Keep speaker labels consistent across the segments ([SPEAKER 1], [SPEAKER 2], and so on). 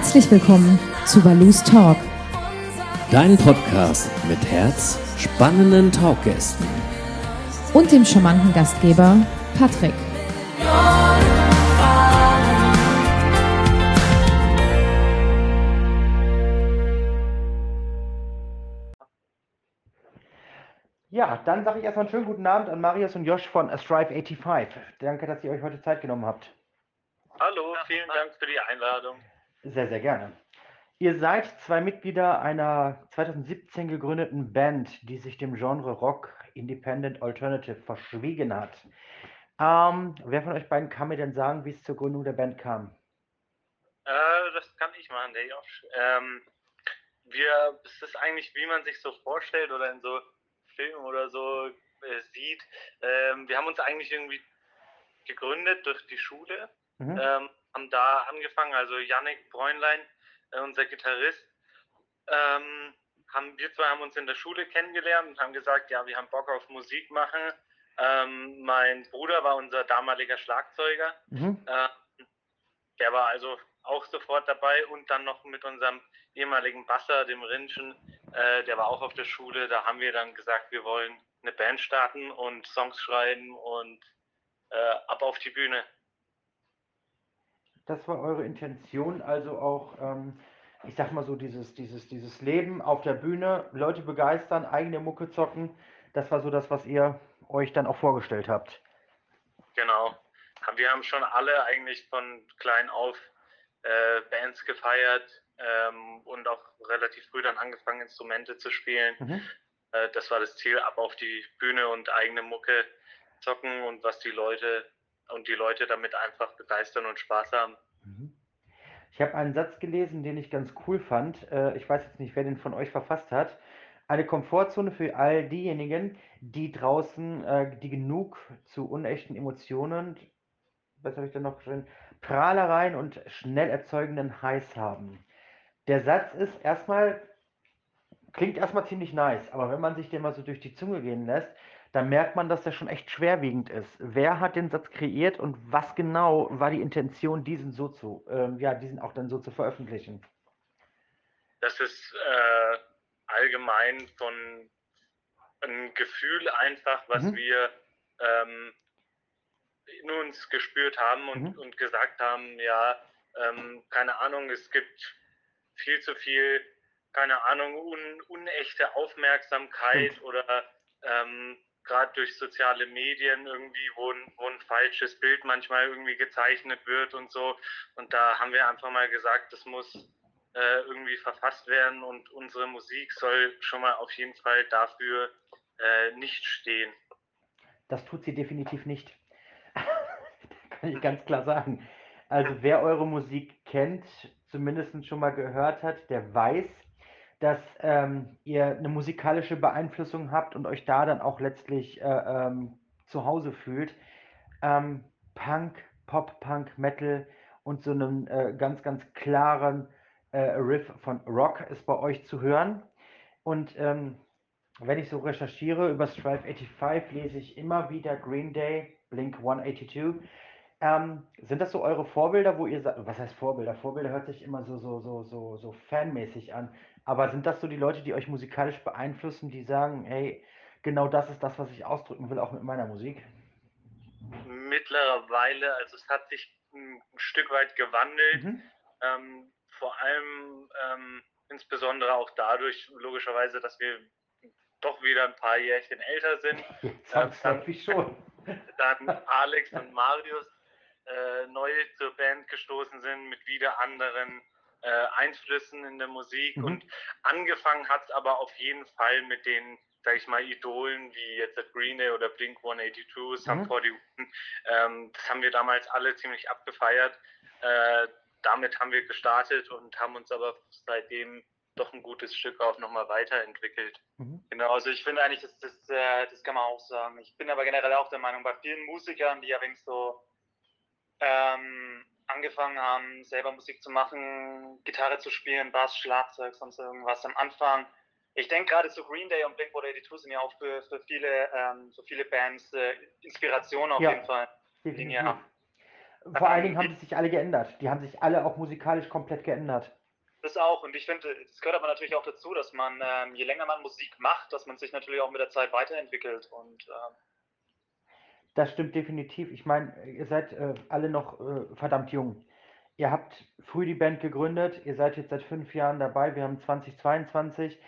[SPEAKER 1] Herzlich willkommen zu Balus Talk.
[SPEAKER 2] Dein Podcast mit Herz, spannenden Talkgästen
[SPEAKER 1] und dem charmanten Gastgeber Patrick.
[SPEAKER 3] Ja, dann sage ich erstmal einen schönen guten Abend an Marius und Josh von Strive85. Danke, dass ihr euch heute Zeit genommen habt.
[SPEAKER 4] Hallo, vielen Dank für die Einladung.
[SPEAKER 3] Sehr, sehr gerne. Ihr seid zwei Mitglieder einer 2017 gegründeten Band, die sich dem Genre Rock Independent Alternative verschwiegen hat. Ähm, wer von euch beiden kann mir denn sagen, wie es zur Gründung der Band kam?
[SPEAKER 4] Äh, das kann ich machen, der Josh. Ähm, wir, es ist eigentlich, wie man sich so vorstellt oder in so Filmen oder so äh, sieht. Ähm, wir haben uns eigentlich irgendwie gegründet durch die Schule. Mhm. Ähm, haben da angefangen, also Yannick Bräunlein, äh, unser Gitarrist, ähm, haben, wir zwei haben uns in der Schule kennengelernt und haben gesagt, ja, wir haben Bock auf Musik machen. Ähm, mein Bruder war unser damaliger Schlagzeuger. Mhm. Äh, der war also auch sofort dabei und dann noch mit unserem ehemaligen Basser, dem Rinschen, äh, der war auch auf der Schule. Da haben wir dann gesagt, wir wollen eine Band starten und Songs schreiben und äh, ab auf die Bühne.
[SPEAKER 3] Das war eure Intention, also auch, ähm, ich sag mal so, dieses, dieses, dieses Leben auf der Bühne, Leute begeistern, eigene Mucke zocken. Das war so das, was ihr euch dann auch vorgestellt habt.
[SPEAKER 4] Genau. Wir haben schon alle eigentlich von klein auf äh, Bands gefeiert ähm, und auch relativ früh dann angefangen, Instrumente zu spielen. Mhm. Äh, das war das Ziel, ab auf die Bühne und eigene Mucke zocken und was die Leute und die Leute damit einfach begeistern und Spaß haben. Mhm.
[SPEAKER 3] Ich habe einen Satz gelesen, den ich ganz cool fand. Äh, ich weiß jetzt nicht, wer den von euch verfasst hat. Eine Komfortzone für all diejenigen, die draußen, äh, die genug zu unechten Emotionen, was habe ich da noch drin, Prahlereien und schnell erzeugenden Heiß haben. Der Satz ist erstmal, klingt erstmal ziemlich nice, aber wenn man sich den mal so durch die Zunge gehen lässt, da merkt man, dass der schon echt schwerwiegend ist. Wer hat den Satz kreiert und was genau war die Intention, diesen so zu, ähm, ja, diesen auch dann so zu veröffentlichen?
[SPEAKER 4] Das ist äh, allgemein von ein Gefühl einfach, was mhm. wir ähm, in uns gespürt haben und, mhm. und gesagt haben, ja, ähm, keine Ahnung, es gibt viel zu viel, keine Ahnung, un, unechte Aufmerksamkeit Stimmt. oder ähm, gerade durch soziale Medien irgendwie, wo ein, wo ein falsches Bild manchmal irgendwie gezeichnet wird und so. Und da haben wir einfach mal gesagt, das muss äh, irgendwie verfasst werden und unsere Musik soll schon mal auf jeden Fall dafür äh, nicht stehen.
[SPEAKER 3] Das tut sie definitiv nicht. Kann ich ganz klar sagen. Also wer eure Musik kennt, zumindest schon mal gehört hat, der weiß, dass ähm, ihr eine musikalische Beeinflussung habt und euch da dann auch letztlich äh, ähm, zu Hause fühlt. Ähm, Punk, Pop-Punk, Metal und so einen äh, ganz, ganz klaren äh, Riff von Rock ist bei euch zu hören. Und ähm, wenn ich so recherchiere über Strive 85, lese ich immer wieder Green Day, Blink 182. Ähm, sind das so eure Vorbilder, wo ihr sagt, was heißt Vorbilder? Vorbilder hört sich immer so, so, so, so, so fanmäßig an. Aber sind das so die Leute, die euch musikalisch beeinflussen, die sagen, hey, genau das ist das, was ich ausdrücken will, auch mit meiner Musik?
[SPEAKER 4] Mittlerweile, also es hat sich ein Stück weit gewandelt. Mhm. Ähm, vor allem ähm, insbesondere auch dadurch, logischerweise, dass wir doch wieder ein paar Jährchen älter sind.
[SPEAKER 3] Jetzt ähm, dann, schon.
[SPEAKER 4] dann Alex und Marius äh, neu zur Band gestoßen sind mit wieder anderen äh, Einflüssen in der Musik mhm. und angefangen hat es aber auf jeden Fall mit den, sag ich mal, Idolen wie jetzt Green Day oder Blink 182, Sum mhm. 41. Ähm, das haben wir damals alle ziemlich abgefeiert. Äh, damit haben wir gestartet und haben uns aber seitdem doch ein gutes Stück auch nochmal weiterentwickelt.
[SPEAKER 5] Mhm. Genau, also ich finde eigentlich, das, das, äh, das kann man auch sagen. Ich bin aber generell auch der Meinung, bei vielen Musikern, die ja wegen so ähm, angefangen haben, selber Musik zu machen, Gitarre zu spielen, Bass, Schlagzeug, sonst irgendwas am Anfang. Ich denke gerade zu Green Day und Blink-182 sind ja auch für, für viele, ähm, für viele Bands äh, Inspiration auf ja, jeden Fall.
[SPEAKER 3] Definitiv. Vor allen Dingen haben die sich alle geändert. Die haben sich alle auch musikalisch komplett geändert.
[SPEAKER 5] Das auch. Und ich finde, es gehört aber natürlich auch dazu, dass man, ähm, je länger man Musik macht, dass man sich natürlich auch mit der Zeit weiterentwickelt. Und ähm,
[SPEAKER 3] das stimmt definitiv. Ich meine, ihr seid äh, alle noch äh, verdammt jung. Ihr habt früh die Band gegründet, ihr seid jetzt seit fünf Jahren dabei, wir haben 2022.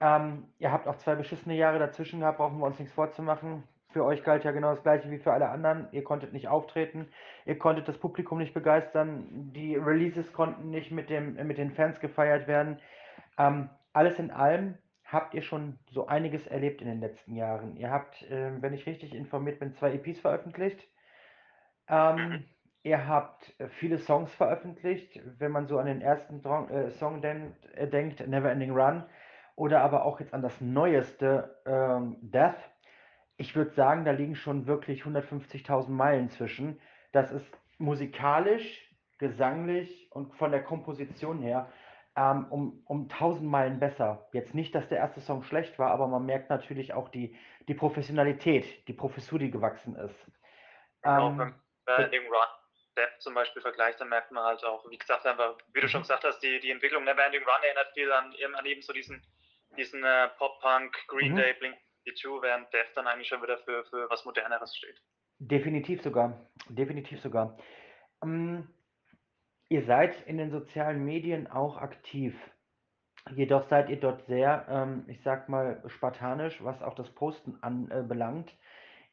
[SPEAKER 3] Ähm, ihr habt auch zwei beschissene Jahre dazwischen gehabt, brauchen wir uns nichts vorzumachen. Für euch galt ja genau das gleiche wie für alle anderen. Ihr konntet nicht auftreten, ihr konntet das Publikum nicht begeistern, die Releases konnten nicht mit, dem, mit den Fans gefeiert werden. Ähm, alles in allem habt ihr schon so einiges erlebt in den letzten Jahren. Ihr habt, äh, wenn ich richtig informiert bin, zwei EPs veröffentlicht. Ähm, mhm. Ihr habt viele Songs veröffentlicht, wenn man so an den ersten äh, Song denkt, äh, denkt, Never Ending Run, oder aber auch jetzt an das neueste ähm, Death. Ich würde sagen, da liegen schon wirklich 150.000 Meilen zwischen. Das ist musikalisch, gesanglich und von der Komposition her ähm, um, um 1000 Meilen besser. Jetzt nicht, dass der erste Song schlecht war, aber man merkt natürlich auch die, die Professionalität, die Professur, die gewachsen ist.
[SPEAKER 5] Genau, ähm, beim Ending Run Step zum Beispiel vergleicht, dann merkt man halt auch, wie gesagt, einfach, wie du schon mhm. gesagt hast, die, die Entwicklung Neverending Run erinnert viel an, an eben so diesen, diesen äh, Pop-Punk, Green mhm. Day, Blink 2, während Death dann eigentlich schon wieder für, für was Moderneres steht.
[SPEAKER 3] Definitiv sogar. Definitiv sogar. Ähm, ihr seid in den sozialen Medien auch aktiv. Jedoch seid ihr dort sehr, ähm, ich sag mal, spartanisch, was auch das Posten anbelangt. Äh,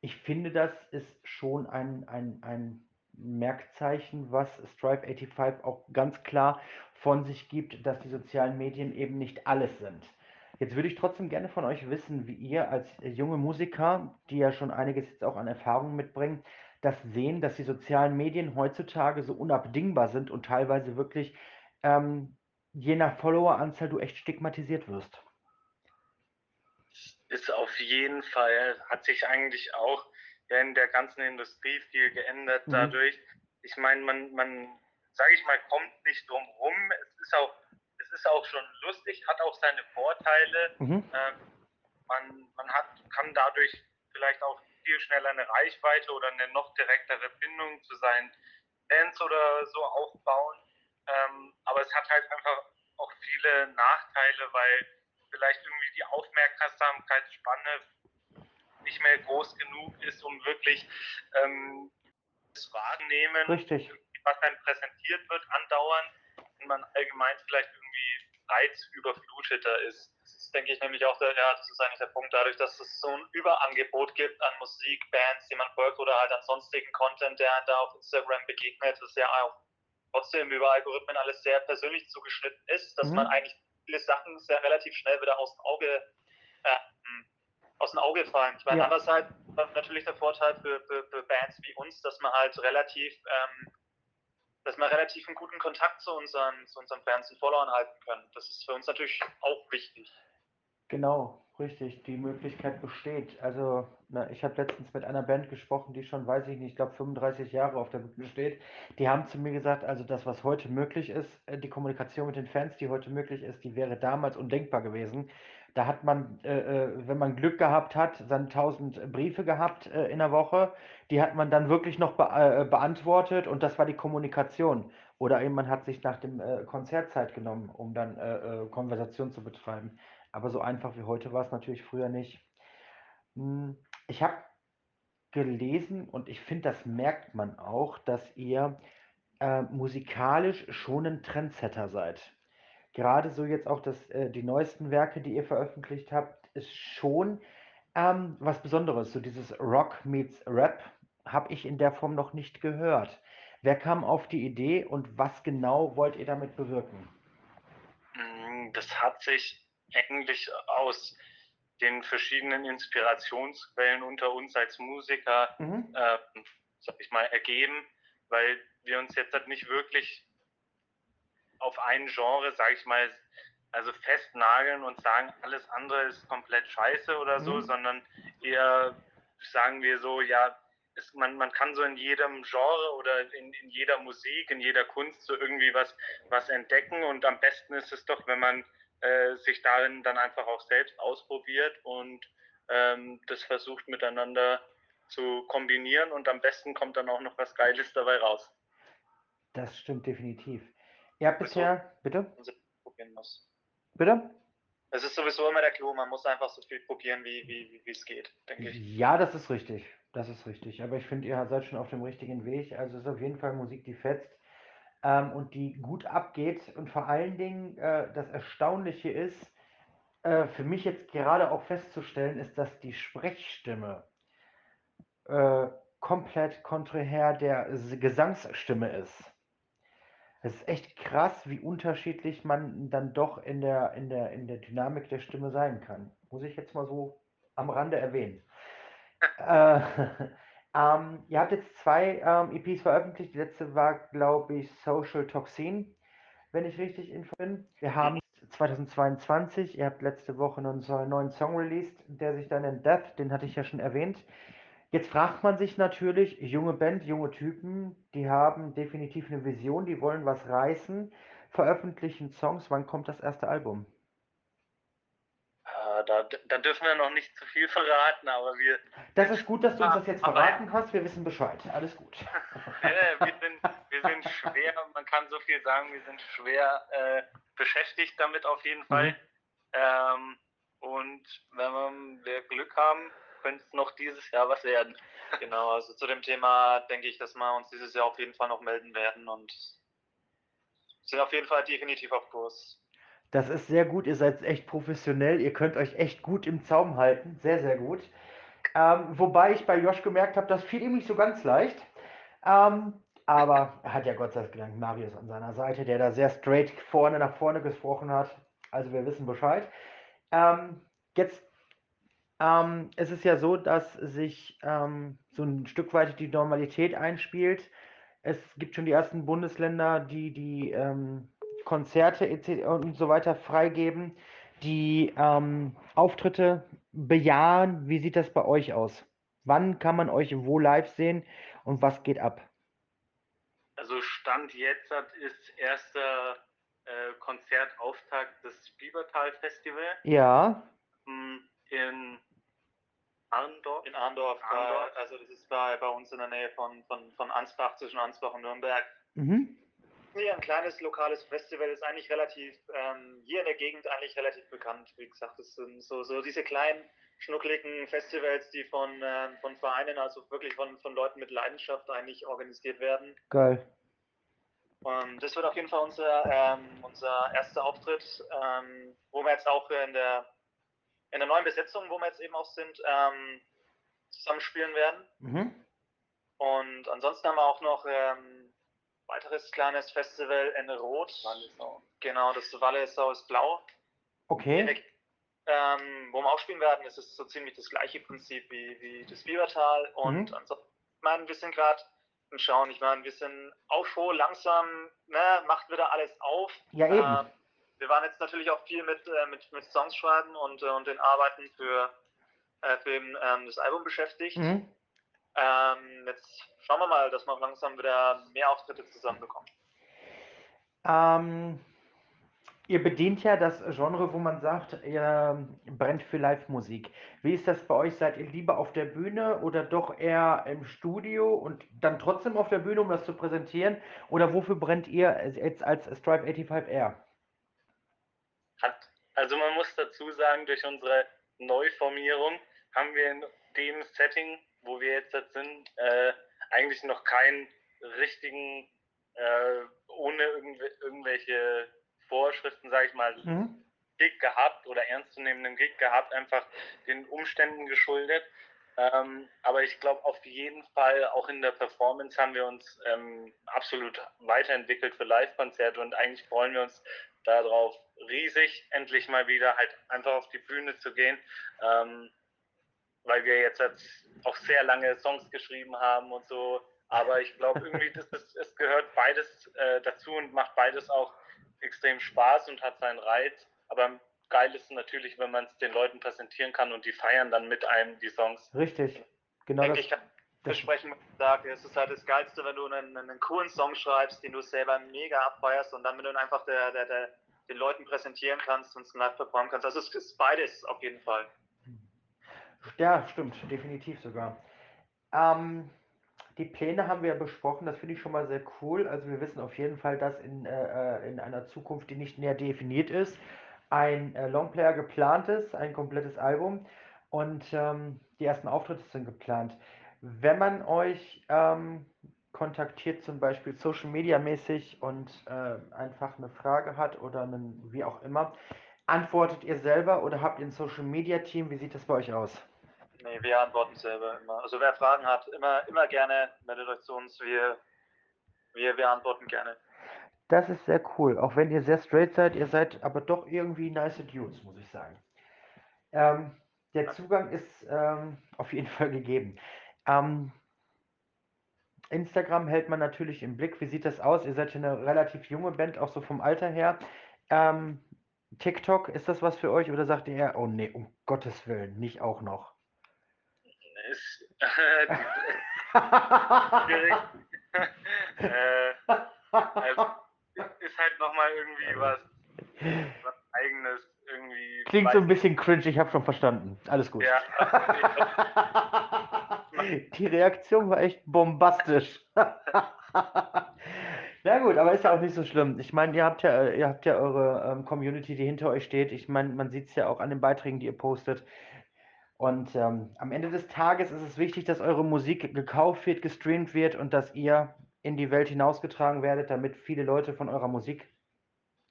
[SPEAKER 3] ich finde, das ist schon ein, ein, ein Merkzeichen, was Stripe 85 auch ganz klar von sich gibt, dass die sozialen Medien eben nicht alles sind. Jetzt würde ich trotzdem gerne von euch wissen, wie ihr als junge Musiker, die ja schon einiges jetzt auch an Erfahrung mitbringen, das sehen, dass die sozialen Medien heutzutage so unabdingbar sind und teilweise wirklich ähm, je nach Followeranzahl du echt stigmatisiert wirst.
[SPEAKER 4] Ist auf jeden Fall, hat sich eigentlich auch in der ganzen Industrie viel geändert mhm. dadurch. Ich meine, man, man, sage ich mal, kommt nicht drum rum. Es ist auch, es ist auch schon lustig, hat auch seine Vorteile. Mhm. Ähm, man, man hat, kann dadurch vielleicht auch viel schneller eine Reichweite oder eine noch direktere Bindung zu seinen Fans oder so aufbauen. Ähm, aber es hat halt einfach auch viele Nachteile, weil vielleicht irgendwie die Aufmerksamkeitsspanne nicht mehr groß genug ist, um wirklich ähm, das Wahrnehmen,
[SPEAKER 3] Richtig.
[SPEAKER 4] was dann präsentiert wird, andauernd und man allgemein vielleicht irgendwie reizüberfluteter ist.
[SPEAKER 5] Das ist, denke ich, nämlich auch der, ja, das ist eigentlich der Punkt, dadurch, dass es so ein Überangebot gibt an Musik, Bands, die man folgt oder halt an sonstigen Content, der da auf Instagram begegnet, das ja auch trotzdem über Algorithmen alles sehr persönlich zugeschnitten ist, dass mhm. man eigentlich viele Sachen sehr relativ schnell wieder aus dem Auge äh, aus dem Auge fallen. Ich meine, ja. andererseits natürlich der Vorteil für, für, für, Bands wie uns, dass man halt relativ, ähm, dass wir relativ einen guten Kontakt zu unseren, zu unseren Fans und Followern halten können. Das ist für uns natürlich auch wichtig.
[SPEAKER 3] Genau, richtig. Die Möglichkeit besteht. Also, na, ich habe letztens mit einer Band gesprochen, die schon, weiß ich nicht, ich glaube 35 Jahre auf der Bühne steht. Die haben zu mir gesagt, also das, was heute möglich ist, äh, die Kommunikation mit den Fans, die heute möglich ist, die wäre damals undenkbar gewesen. Da hat man, äh, äh, wenn man Glück gehabt hat, dann 1000 Briefe gehabt äh, in der Woche. Die hat man dann wirklich noch be äh, beantwortet und das war die Kommunikation. Oder eben man hat sich nach dem äh, Konzert Zeit genommen, um dann äh, Konversation zu betreiben. Aber so einfach wie heute war es natürlich früher nicht. Hm, ich habe gelesen und ich finde, das merkt man auch, dass ihr musikalisch schon ein Trendsetter seid gerade so jetzt auch das, äh, die neuesten Werke, die ihr veröffentlicht habt, ist schon ähm, was Besonderes. So dieses Rock meets Rap habe ich in der Form noch nicht gehört. Wer kam auf die Idee und was genau wollt ihr damit bewirken?
[SPEAKER 4] Mm, das hat sich eigentlich aus den verschiedenen Inspirationsquellen unter uns als Musiker, mhm. äh, sag ich mal, ergeben, weil wir uns jetzt halt nicht wirklich auf ein Genre, sage ich mal, also festnageln und sagen, alles andere ist komplett scheiße oder so, mhm. sondern eher sagen wir so, ja, ist, man, man kann so in jedem Genre oder in, in jeder Musik, in jeder Kunst so irgendwie was, was entdecken und am besten ist es doch, wenn man äh, sich darin dann einfach auch selbst ausprobiert und ähm, das versucht miteinander zu kombinieren und am besten kommt dann auch noch was Geiles dabei raus.
[SPEAKER 3] Das stimmt definitiv. Ihr habt bisher, bitte? Bitte?
[SPEAKER 5] Es ist sowieso immer der Clou, man muss einfach so viel probieren, wie, wie, wie es geht, denke ich.
[SPEAKER 3] Ja, das ist richtig. Das ist richtig. Aber ich finde, ihr seid schon auf dem richtigen Weg. Also es ist auf jeden Fall Musik, die fetzt ähm, und die gut abgeht. Und vor allen Dingen, äh, das Erstaunliche ist, äh, für mich jetzt gerade auch festzustellen, ist, dass die Sprechstimme äh, komplett konträr der Gesangsstimme ist. Es ist echt krass, wie unterschiedlich man dann doch in der, in der, in der Dynamik der Stimme sein kann. Muss ich jetzt mal so am Rande erwähnen. äh, ähm, ihr habt jetzt zwei ähm, EPs veröffentlicht. Die letzte war, glaube ich, Social Toxin, wenn ich richtig info bin. Wir haben 2022. Ihr habt letzte Woche einen so- neuen Song released, der sich dann nennt Death. Den hatte ich ja schon erwähnt. Jetzt fragt man sich natürlich, junge Band, junge Typen, die haben definitiv eine Vision, die wollen was reißen, veröffentlichen Songs. Wann kommt das erste Album?
[SPEAKER 4] Äh, da, da dürfen wir noch nicht zu viel verraten, aber wir,
[SPEAKER 3] Das ist gut, dass du uns das jetzt verraten hast. Wir wissen Bescheid. Alles gut.
[SPEAKER 4] wir, sind, wir sind schwer, man kann so viel sagen, wir sind schwer äh, beschäftigt damit auf jeden Fall.
[SPEAKER 3] Mhm.
[SPEAKER 4] Ähm, und wenn wir Glück haben, könnte es noch dieses Jahr was werden.
[SPEAKER 5] Genau, also zu dem Thema denke ich, dass wir uns dieses Jahr auf jeden Fall noch melden werden und sind auf jeden Fall definitiv auf Kurs.
[SPEAKER 3] Das ist sehr gut. Ihr seid echt professionell. Ihr könnt euch echt gut im Zaum halten. Sehr, sehr gut. Ähm, wobei ich bei Josh gemerkt habe, das fiel ihm nicht so ganz leicht. Ähm, aber er hat ja Gott sei Dank Marius an seiner Seite, der da sehr straight vorne nach vorne gesprochen hat. Also wir wissen Bescheid. Ähm, jetzt ähm, es ist ja so, dass sich ähm, so ein Stück weit die Normalität einspielt. Es gibt schon die ersten Bundesländer, die die ähm, Konzerte und so weiter freigeben, die ähm, Auftritte bejahen. Wie sieht das bei euch aus? Wann kann man euch wo live sehen und was geht ab?
[SPEAKER 4] Also Stand jetzt ist erster äh, Konzertauftakt des Biebertal Festival
[SPEAKER 3] Ja,
[SPEAKER 4] m, in Arndorf.
[SPEAKER 5] In Arndorf,
[SPEAKER 4] Arndorf.
[SPEAKER 5] Bei, also das ist bei, bei uns in der Nähe von, von, von Ansbach, zwischen Ansbach und Nürnberg.
[SPEAKER 3] mhm.
[SPEAKER 5] Hier ein kleines lokales Festival ist eigentlich relativ, ähm, hier in der Gegend eigentlich relativ bekannt. Wie gesagt, es sind so, so diese kleinen, schnuckligen Festivals, die von, ähm, von Vereinen, also wirklich von, von Leuten mit Leidenschaft eigentlich organisiert werden.
[SPEAKER 3] geil.
[SPEAKER 5] Und das wird auf jeden Fall unser, ähm, unser erster Auftritt, ähm, wo wir jetzt auch in der, in der neuen Besetzung, wo wir jetzt eben auch sind, ähm, zusammenspielen werden.
[SPEAKER 3] Mhm.
[SPEAKER 5] Und ansonsten haben wir auch noch ähm, weiteres kleines Festival in Rot. Genau, das Wallisau ist blau.
[SPEAKER 3] Okay.
[SPEAKER 5] Ähm, wo wir auch spielen werden, es ist so ziemlich das gleiche Prinzip wie, wie das Biebertal. Und
[SPEAKER 3] Mhm.
[SPEAKER 5] ansonsten, ich meine, wir sind gerade im Schauen, ich meine, wir sind auch schon langsam, ne, macht wieder alles auf.
[SPEAKER 3] Ja, eben.
[SPEAKER 5] Ähm, wir waren jetzt natürlich auch viel mit, äh, mit, mit Songs schreiben und, äh, und den Arbeiten für, äh, für eben, ähm, das Album beschäftigt.
[SPEAKER 3] Mhm.
[SPEAKER 5] Ähm, jetzt schauen wir mal, dass wir auch langsam wieder mehr Auftritte zusammenbekommen.
[SPEAKER 3] Ähm, ihr bedient ja das Genre, wo man sagt, ihr brennt für Live-Musik. Wie ist das bei euch? Seid ihr lieber auf der Bühne oder doch eher im Studio und dann trotzdem auf der Bühne, um das zu präsentieren? Oder wofür brennt ihr jetzt als Stripe 85R?
[SPEAKER 4] Hat, also man muss dazu sagen, durch unsere Neuformierung haben wir in dem Setting, wo wir jetzt sind, äh, eigentlich noch keinen richtigen, äh, ohne irgendw irgendwelche Vorschriften, sage ich mal,
[SPEAKER 3] Mhm.
[SPEAKER 4] Gig gehabt oder ernstzunehmenden Gig gehabt, einfach den Umständen geschuldet. Ähm, aber ich glaube, auf jeden Fall auch in der Performance haben wir uns ähm, absolut weiterentwickelt für Live-Konzerte und eigentlich freuen wir uns darauf riesig, endlich mal wieder halt einfach auf die Bühne zu gehen, ähm, weil wir jetzt, jetzt auch sehr lange Songs geschrieben haben und so. Aber ich glaube irgendwie, das ist, es gehört beides äh, dazu und macht beides auch extrem Spaß und hat seinen Reiz. Aber geil ist natürlich, wenn man es den Leuten präsentieren kann und die feiern dann mit einem die Songs.
[SPEAKER 3] Richtig. Genau
[SPEAKER 5] denke
[SPEAKER 3] das.
[SPEAKER 5] ich, kann
[SPEAKER 3] das
[SPEAKER 5] versprechen, wenn ich sage, es ist halt das Geilste, wenn du einen, einen coolen Song schreibst, den du selber mega abfeierst und dann, wenn du ihn einfach der, der, der, den Leuten präsentieren kannst und es live performen kannst. Also es ist beides auf jeden Fall.
[SPEAKER 3] Ja, stimmt, definitiv sogar. Ähm, die Pläne haben wir ja besprochen, das finde ich schon mal sehr cool. Also wir wissen auf jeden Fall, dass in, äh, äh in einer Zukunft, die nicht näher definiert ist, ein äh, Longplayer geplant ist, ein komplettes Album und ähm, die ersten Auftritte sind geplant. Wenn man euch ähm, kontaktiert, zum Beispiel Social Media mäßig und äh, einfach eine Frage hat oder einen, wie auch immer, antwortet ihr selber oder habt ihr ein Social Media Team? Wie sieht das bei euch aus?
[SPEAKER 5] Nee, wir antworten selber immer. Also wer Fragen hat, immer, immer gerne, meldet euch zu uns. Wir, wir, wir antworten gerne.
[SPEAKER 3] Das ist sehr cool. Auch wenn ihr sehr straight seid, ihr seid aber doch irgendwie nice Dudes, muss ich sagen. Ähm, der Zugang ist ähm, auf jeden Fall gegeben. Ähm, Instagram hält man natürlich im Blick. Wie sieht das aus? Ihr seid ja eine relativ junge Band, auch so vom Alter her. Ähm, TikTok, ist das was für euch oder sagt ihr, oh nee, um Gottes Willen, nicht auch noch?
[SPEAKER 4] Ist, äh, also, ist halt nochmal irgendwie was, was eigenes irgendwie.
[SPEAKER 3] Klingt so ein bisschen cringe, ich habe schon verstanden. Alles gut. Ja. Die Reaktion war echt bombastisch. Na gut, aber ist ja auch nicht so schlimm. Ich meine, ihr habt ja, ihr habt ja eure ähm, Community, die hinter euch steht. Ich meine, man sieht es ja auch an den Beiträgen, die ihr postet. Und ähm, am Ende des Tages ist es wichtig, dass eure Musik gekauft wird, gestreamt wird und dass ihr in die Welt hinausgetragen werdet, damit viele Leute von eurer Musik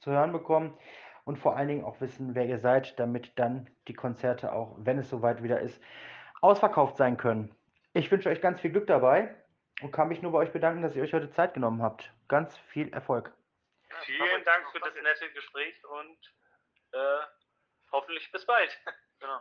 [SPEAKER 3] zu hören bekommen und vor allen Dingen auch wissen, wer ihr seid, damit dann die Konzerte auch, wenn es soweit wieder ist, ausverkauft sein können. Ich wünsche euch ganz viel Glück dabei und kann mich nur bei euch bedanken, dass ihr euch heute Zeit genommen habt. Ganz viel Erfolg.
[SPEAKER 4] Vielen Dank für das nette Gespräch und äh, hoffentlich bis bald.
[SPEAKER 5] genau.